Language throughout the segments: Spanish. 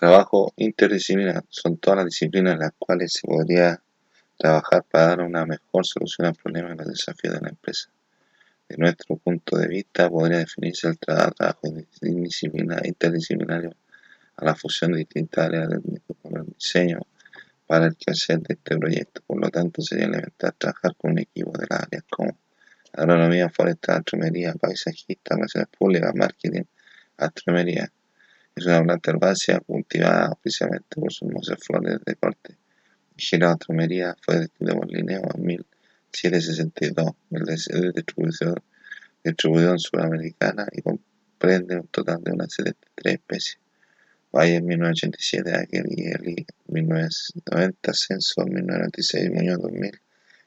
Trabajo interdisciplinar son todas las disciplinas en las cuales se podría trabajar para dar una mejor solución al problema y los desafíos de la empresa. De nuestro punto de vista, podría definirse el trabajo interdisciplinario a la fusión de distintas áreas del diseño para el quehacer de este proyecto. Por lo tanto, sería elemental trabajar con un equipo de las áreas como agronomía, forestal, astromería, paisajista, relaciones públicas, marketing, astromería. Es una planta herbácea cultivada oficialmente por sus hermosas flores de corte. Gira astromería fue descrito por Linneo en 1762. El distribución, distribución sudamericana y comprende un total de unas 73 especies. Valle 1987, Aquel y Eli 1990, Censo 1996, Muñoz 2000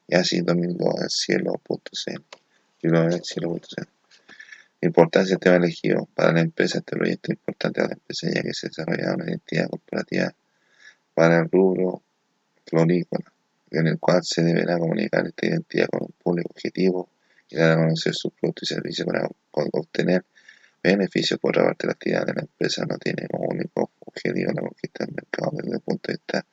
y así 2002, el cielo.cl. cielo.cl. Importancia tema elegido para la empresa. Este proyecto importante para la empresa ya que se desarrolla una identidad corporativa para el rubro florícola, en el cual se deberá comunicar esta identidad con un público objetivo y dar a conocer sus productos y servicios para obtener beneficios. Por otra parte, la actividad de la empresa no tiene como único objetivo la conquista del mercado desde el punto de vista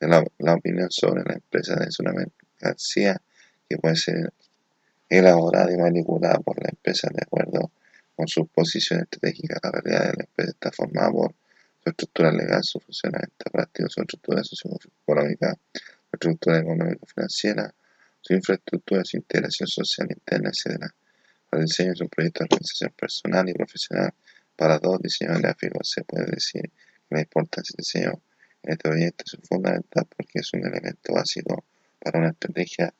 de la, opinión sobre la empresa es una mercancía que puede ser elaborada y manipulada por la empresa de acuerdo con su posición estratégica. La realidad de la empresa está formada por su estructura legal, su funcionamiento práctico, su estructura socioeconómica, su estructura económico-financiera, su infraestructura, su integración social interna, etc. El diseño es un proyecto de organización personal y profesional para dos diseñadores gráficos. Se puede decir que la importancia del diseño en este proyecto es fundamental porque es un elemento básico para una estrategia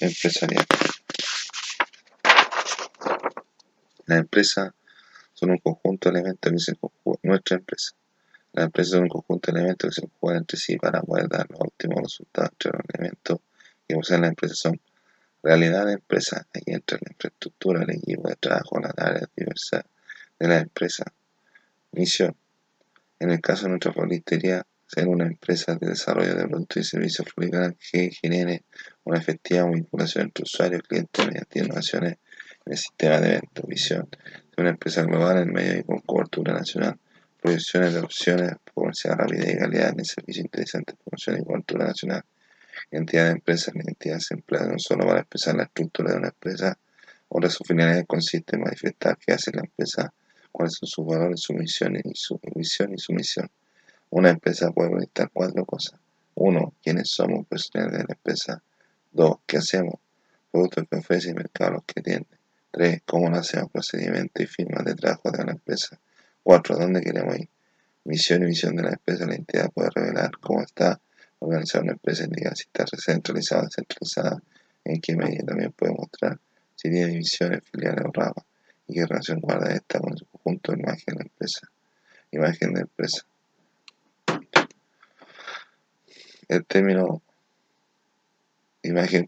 empresarial. La empresa son un conjunto de elementos que se conjugan. Nuestra empresa. La empresa son un conjunto de elementos que se conjugan entre sí para poder dar los óptimos resultados. Entre los elementos que poseen la empresa son realidad de empresa. Aquí entra la infraestructura, el equipo de trabajo, las áreas diversas de la empresa. Misión. En el caso de nuestra floristería, ser una empresa de desarrollo de productos y servicios florales que genere una efectiva vinculación entre usuarios y clientes mediante innovaciones en el sistema de eventos. Visión. Ser una empresa global en medio y con cobertura nacional. Proyecciones de opciones, comercial, rapidez y calidad en el servicio interesante, promoción y cobertura nacional Identidad de empresa. La identidad se emplea no solo para expresar la estructura de una empresa, ahora su finalidad consiste en manifestar qué hace la empresa, cuáles son sus valores, su misión y su visión y su misión. Una empresa puede conectar cuatro cosas. Uno, quiénes somos profesionales de la empresa. Dos, qué hacemos, productos que ofrece y mercados que tiene. Tres, cómo hacemos, procedimientos y firmas de trabajo de la empresa. Cuatro, dónde queremos ir. Misión y visión de la empresa. La entidad puede revelar cómo está organizar una empresa indica si está centralizada o descentralizada, en qué medida también puede mostrar si tiene divisiones, filiales o ramas y qué relación guarda esta con su conjunto de imagen de la empresa. Imagen de empresa. El término imagen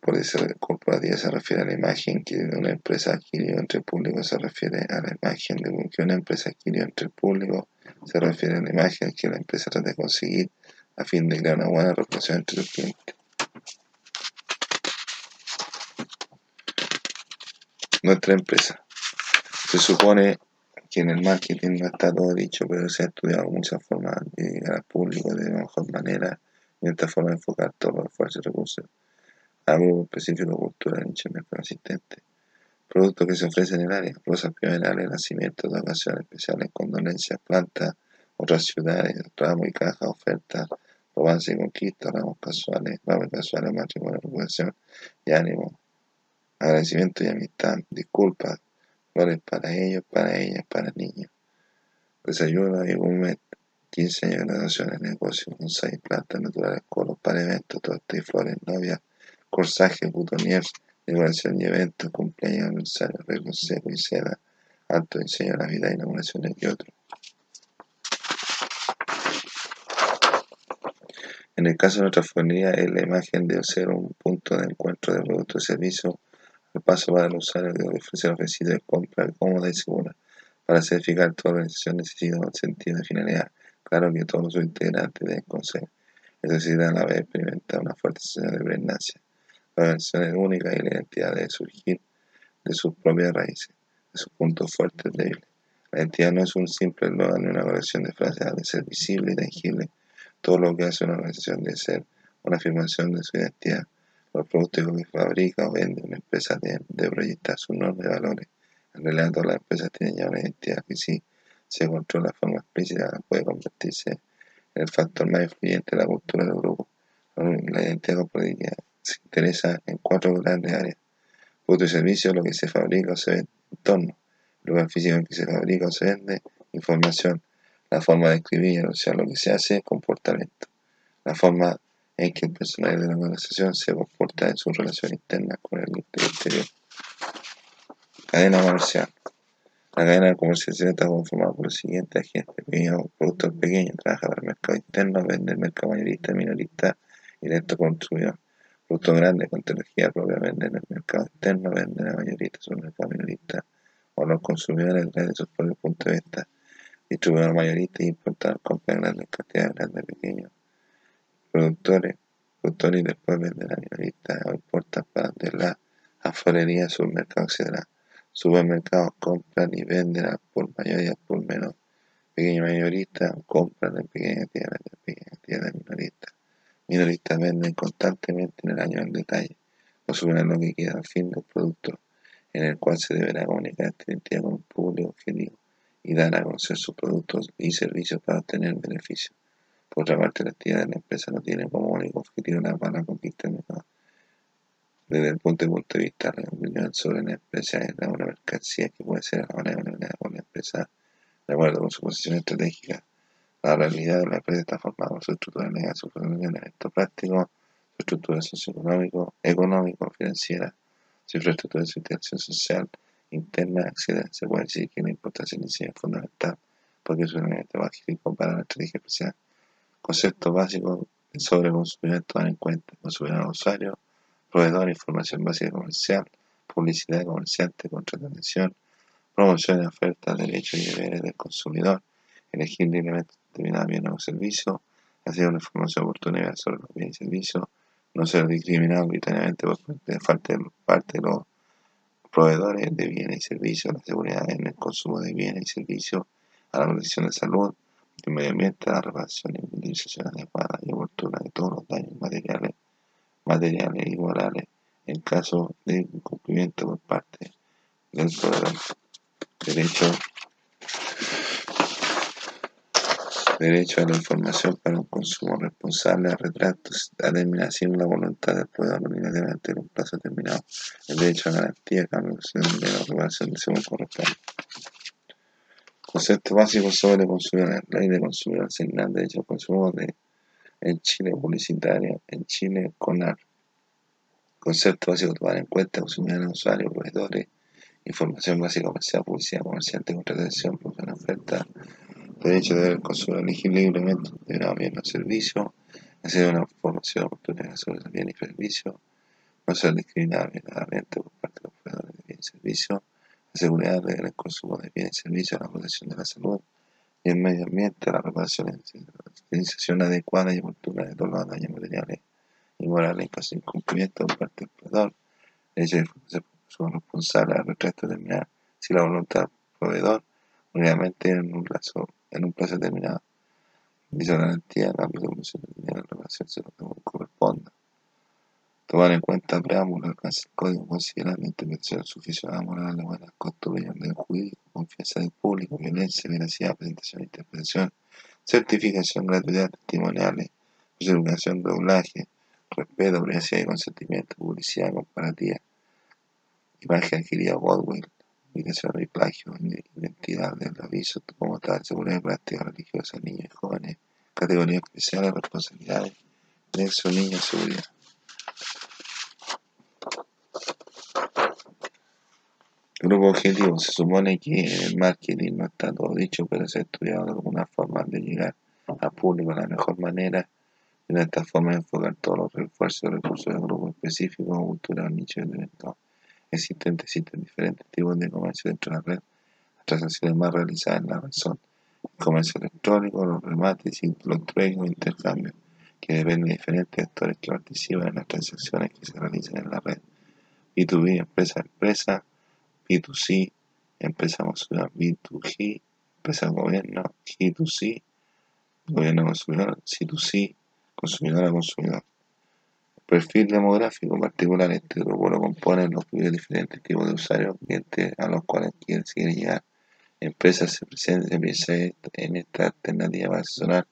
corporativa se refiere a la imagen que una empresa adquirió entre el público, se refiere a la imagen de que una empresa adquirió entre el público, se refiere a la imagen que la empresa trata de conseguir a fin de crear una buena relación entre los clientes. Nuestra empresa. Se supone que en el marketing no está todo dicho, pero se ha estudiado muchas formas de llegar al público de mejor manera y esta forma de enfocar todos los esfuerzos y recursos a grupo específico cultural nicho mejor asistente. Productos que se ofrecen en el área, rosas primerales, nacimientos de ocasiones especiales, condolencias, plantas, otras ciudades, ramos y cajas, ofertas, romance y conquista, ramos casuales, ramos casuales, matrimonio, recuperación y ánimo, agradecimiento y amistad, disculpas, flores para ellos, para ellas, para niños, desayuno y gourmet, 15 años de graduación en negocio, bonsai, plantas naturales, colos para eventos, tortas y flores, novias, corsaje, butoniers, decoración y eventos, cumpleaños, aniversario, arreglo seco y seda, alto diseño Navidad, inauguraciones y otros. En el caso de nuestra fonía, es la imagen de ser un punto de encuentro de productos y servicios al paso para el usuario de ofrecer ofrecido de compra cómoda y segura. Para certificar toda organización necesita un sentido de finalidad. Claro que todos sus integrantes conocer. Es decir, a la vez experimentar una fuerte sensación de presencia. La organización es única y la identidad debe surgir de sus propias raíces, de sus puntos fuertes débiles. La identidad no es un simple eslogan ni una colección de frases, ha de ser visible y tangible. Todo lo que hace una organización debe ser una afirmación de su identidad. Los productos que fabrica o vende una empresa deben de proyectar sus normas y valores. En realidad todas las empresas tienen ya una identidad que si se controla de forma explícita puede convertirse en el factor más influyente de la cultura del grupo. La identidad corporativa se interesa en cuatro grandes áreas. Producto y servicio, lo que se fabrica o se vende, entorno, lugar físico en que se fabrica o se vende, información, la forma de escribir y anunciar lo que se hace, comportamiento, la forma en que el personal de la organización se comporta en su relación interna con el exterior. Cadena comercial. La cadena de comercialización está conformada por los siguientes agentes. Pequeños productos pequeños, trabaja para el mercado interno, vende el mercado mayorista, minorista y lento consumidor. Productos grandes con tecnología propia venden en el mercado interno, venden a mayorista, el mercado minorista o los consumidores desde sus propios puntos de vista. Distribuidor mayorista y importador compran grandes cantidades, grandes pequeños. Productores, productores y después venden a minoristas o importan para de la afuerería, supermercado, etc. Supermercados compran y venden por mayor y por menor. Pequeños mayoristas compran en pequeñas tiendas, en pequeñas tiendas minoristas. Minoristas venden constantemente en el año en detalle. Consumen lo que queda al fin del producto en el cual se deberá comunicar esta identidad con un público objetivo y dar a conocer sus productos y servicios para obtener beneficios. Por otra parte, la actividad de la empresa no tiene como único objetivo la para conquistar el mercado. Desde el punto de vista de la opinión sobre la empresa es una mercancía que puede ser manera por la empresa de acuerdo con su posición estratégica. La realidad de la empresa está formada por su estructura legal, su funcionamiento práctico, su estructura socioeconómico, económico, financiera, su infraestructura de su interacción social interna, etc. Se puede decir que la importancia inicial es fundamental porque es un elemento básico para la estrategia especial. Conceptos básicos sobre consumidor tomar en cuenta. Consumidor usuario, proveedor, información básica comercial, publicidad comerciante, contratación, promoción de ofertas, derechos y deberes del consumidor, elegir libremente determinado bien o servicio, hacer una información oportuna sobre los bienes y servicios, no ser discriminado arbitrariamente por parte de los proveedores de bienes y servicios, la seguridad en el consumo de bienes y servicios, a la protección de salud, del medio ambiente, a la reparación y utilización adecuada y oportuna de todos los daños materiales, materiales y morales en caso de incumplimiento por parte del proveedor. Derecho derecho a la información para un consumo responsable, a retratos, a determinación la voluntad del proveedor obligatoriamente en un plazo determinado, el derecho a garantía, cambio de la de según corresponde. Conceptos básicos sobre consumidores. Ley de consumidor asignar derecho al consumo de, en Chile publicitaria, en Chile CONAR. Conceptos básicos tomar en cuenta consumidores, usuarios, proveedores, información básica comercial, publicidad, comerciante, contratación, producción, oferta, derecho de ver consumidor elegir libremente de bien o servicio, hacer una formación oportunidad sobre los bienes y servicios, no ser discriminado por parte de los proveedores de bienes y servicios, el consumo de bienes y servicios, la protección de la salud y el medio ambiente, la reparación y la utilización adecuada y oportuna de todos los daños materiales y morales en caso de incumplimiento por parte del proveedor, de ser responsable al retrato determinar si la voluntad del proveedor únicamente en un plazo en un plazo determinado. Dice garantía, cambio de comisión de dinero en relación a en cuenta preámbulo, alcance el código, considerando intervención suficiente moral, de buenas costumbres, orden jurídico, confianza del público, violencia, veracidad, presentación e interpretación, certificación, gratuidad, testimoniales, de doblaje, respeto, privacidad y consentimiento, publicidad comparativa, imagen adquirida, Godwill, Comunicación y plagio, identidad del aviso como tal, seguridad y práctica religiosa, niños y jóvenes, categorías especiales, responsabilidades, nexo, niños, seguridad. Grupo objetivo. Se supone que el marketing no está todo dicho, pero se ha estudiado alguna forma de llegar al público de la mejor manera. Y de esta forma enfocar todos los refuerzos y recursos del grupo específico, cultural, nicho de mercado existentes existen diferentes tipos de comercio dentro de la red. Las transacciones más realizadas en la red son el comercio electrónico, los remates, los trueques intercambios, que dependen de diferentes actores que participan en las transacciones que se realizan en la red. B2B, empresa a empresa, B2C, empresa B2G, empresa gobierno, G2C, gobierno consumidor, C2C, consumidor a consumidor. Perfil demográfico particular, este grupo lo componen los diferentes tipos de usuarios, clientes a los cuales quieren llegar. Empresas se presentan en esta alternativa para asesorar,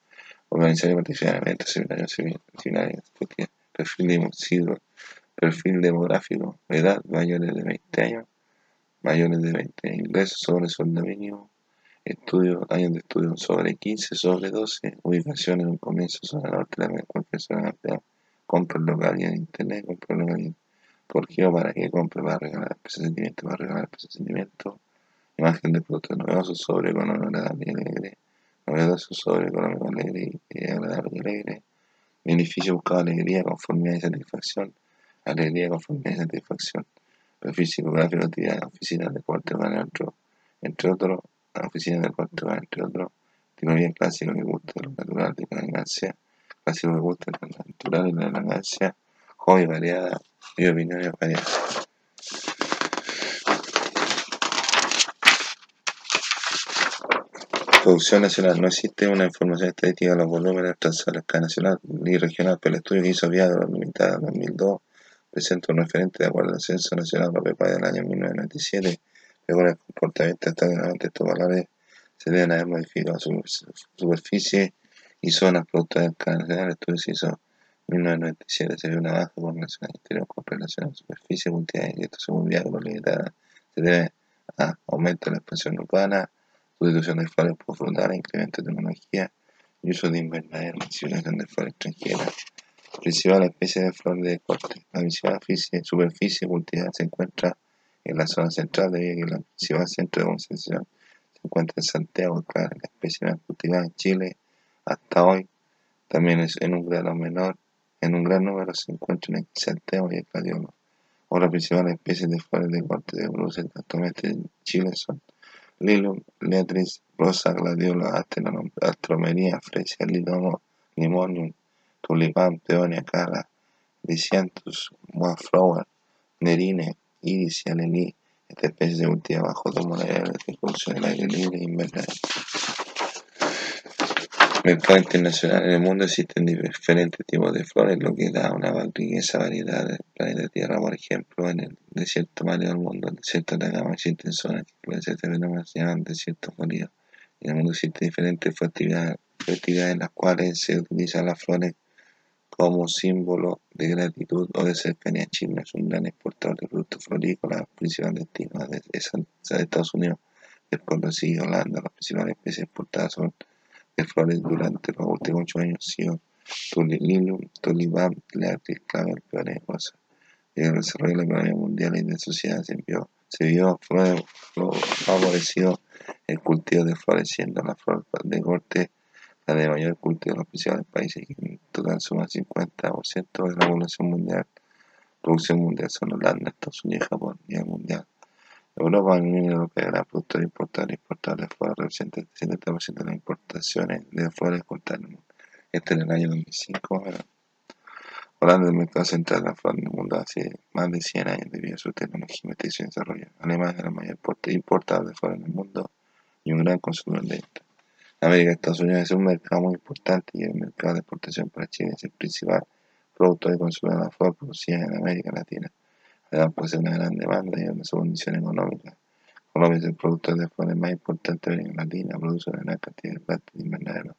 organizar y participar en eventos, seminarios, seminarios, perfil, perfil demográfico, edad, mayores de 20 años, mayores de 20, ingresos sobre sueldo mínimo, estudio, años de estudio sobre 15, sobre 12, ubicación en un comienzo zona norte de cualquier zona de compra local y en internet, compra local ¿Por qué o para qué compra? Para regalar sentimiento, para regalar sentimiento, imagen de producto novedoso sobre económico agradable y alegre, novedoso sobre económico alegre y agradable y alegre, beneficio buscado alegría, conformidad y satisfacción, alegría, conformidad y satisfacción, perfil psicográfico, actividad, oficina de corte, entre, otros, oficina de corte, entre otros, bien clásico que gusta de lo natural, de la elegancia, clásico que gusta de lo natural y la elegancia, joven variada y opiniones variadas. Producción nacional. No existe una información estadística de los volúmenes tras la escala nacional ni regional, pero el estudio que hizo Viado Limitada en 2002 presenta un referente de acuerdo al Censo Nacional Agropecuario del año 1997, según el comportamiento de estos valores se deben haber modificado su superficie y zonas producto del. El estudio se hizo en 1997, se vio una baja población interior con relación a la superficie multiaria y esto según Viado Limitada se debe a aumento de la expansión urbana, sustitución de flores por frutales, incremento de tecnología y uso de invernadero, utilización de flores extranjeras. Principal especie de flor de corte. La principal superficie cultivada se encuentra en la zona central, debido a que la principal centro de concentración se encuentra en Santiago, claro, la especie más cultivada en Chile hasta hoy también es en un grado menor, en un gran número se encuentra en Santiago y el gladiolo. O las principales especies de flores de corte de Bruselas actualmente en Chile son Lilium, Leatris, Rosa, Gladiola, Astromeria, Fresia, Limonium, Tulipán, Peonia, Cara, Lisianthus, Wallflower, Nerine, Iris y Alelí. Esta especie se cultiva bajo dos modalidades de producción del aire libre e invernal. Mercado internacional. En el mundo existen diferentes tipos de flores, lo que da una riqueza variedad del planeta Tierra. Por ejemplo, en el desierto mario del mundo, el desierto de Atacama, existen zonas que pueden ser fenómenos se llaman desiertos fríos. En el mundo existen diferentes actividades, en las cuales se utilizan las flores como símbolo de gratitud o de cercanía. China es un gran exportador de productos florícolas, principal destino de, Estados Unidos. Después lo sigue Holanda, las principales especies exportadas son de flores durante los últimos ocho años sido Tulililum, Tulibán, Leatis, Clavel, Peones y el desarrollo de la economía mundial y de la sociedad se vio, se vio favorecido el cultivo de flores, siendo la flor de corte la de mayor cultivo de los principales países, que en total suma 50% de la población mundial. Producción mundial son Holanda, Estados Unidos y Japón, y el mundial. Europa, la Unión Europea, la productora importada y exportada de flores representa el 70% de las importaciones de flores exportadas en el. Este en el año 2005. Holanda es el mercado central de la flor en el mundo hace más de 100 años debido a su tecnología, investigación y desarrollo. Alemania es la mayor importador de flores en el mundo y un gran consumidor de esta. América Estados Unidos es un mercado muy importante y el mercado de exportación para Chile es el principal producto de consumo de la flor producida en América Latina. Además posee una gran demanda y una condición económica. Colombia es el productor de flores más importante de América Latina, produce una gran cantidad de plantas de invernadero.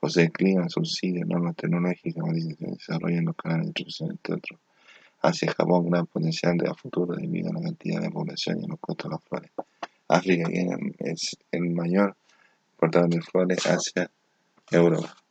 Posee clima, subsidios, normas tecnológicas, modernización desarrollo en los canales de distribución, entre otros. Hacia Japón, gran potencial de futuro debido a la cantidad de población y los costos de las flores. África, es el mayor exportador de flores hacia Europa.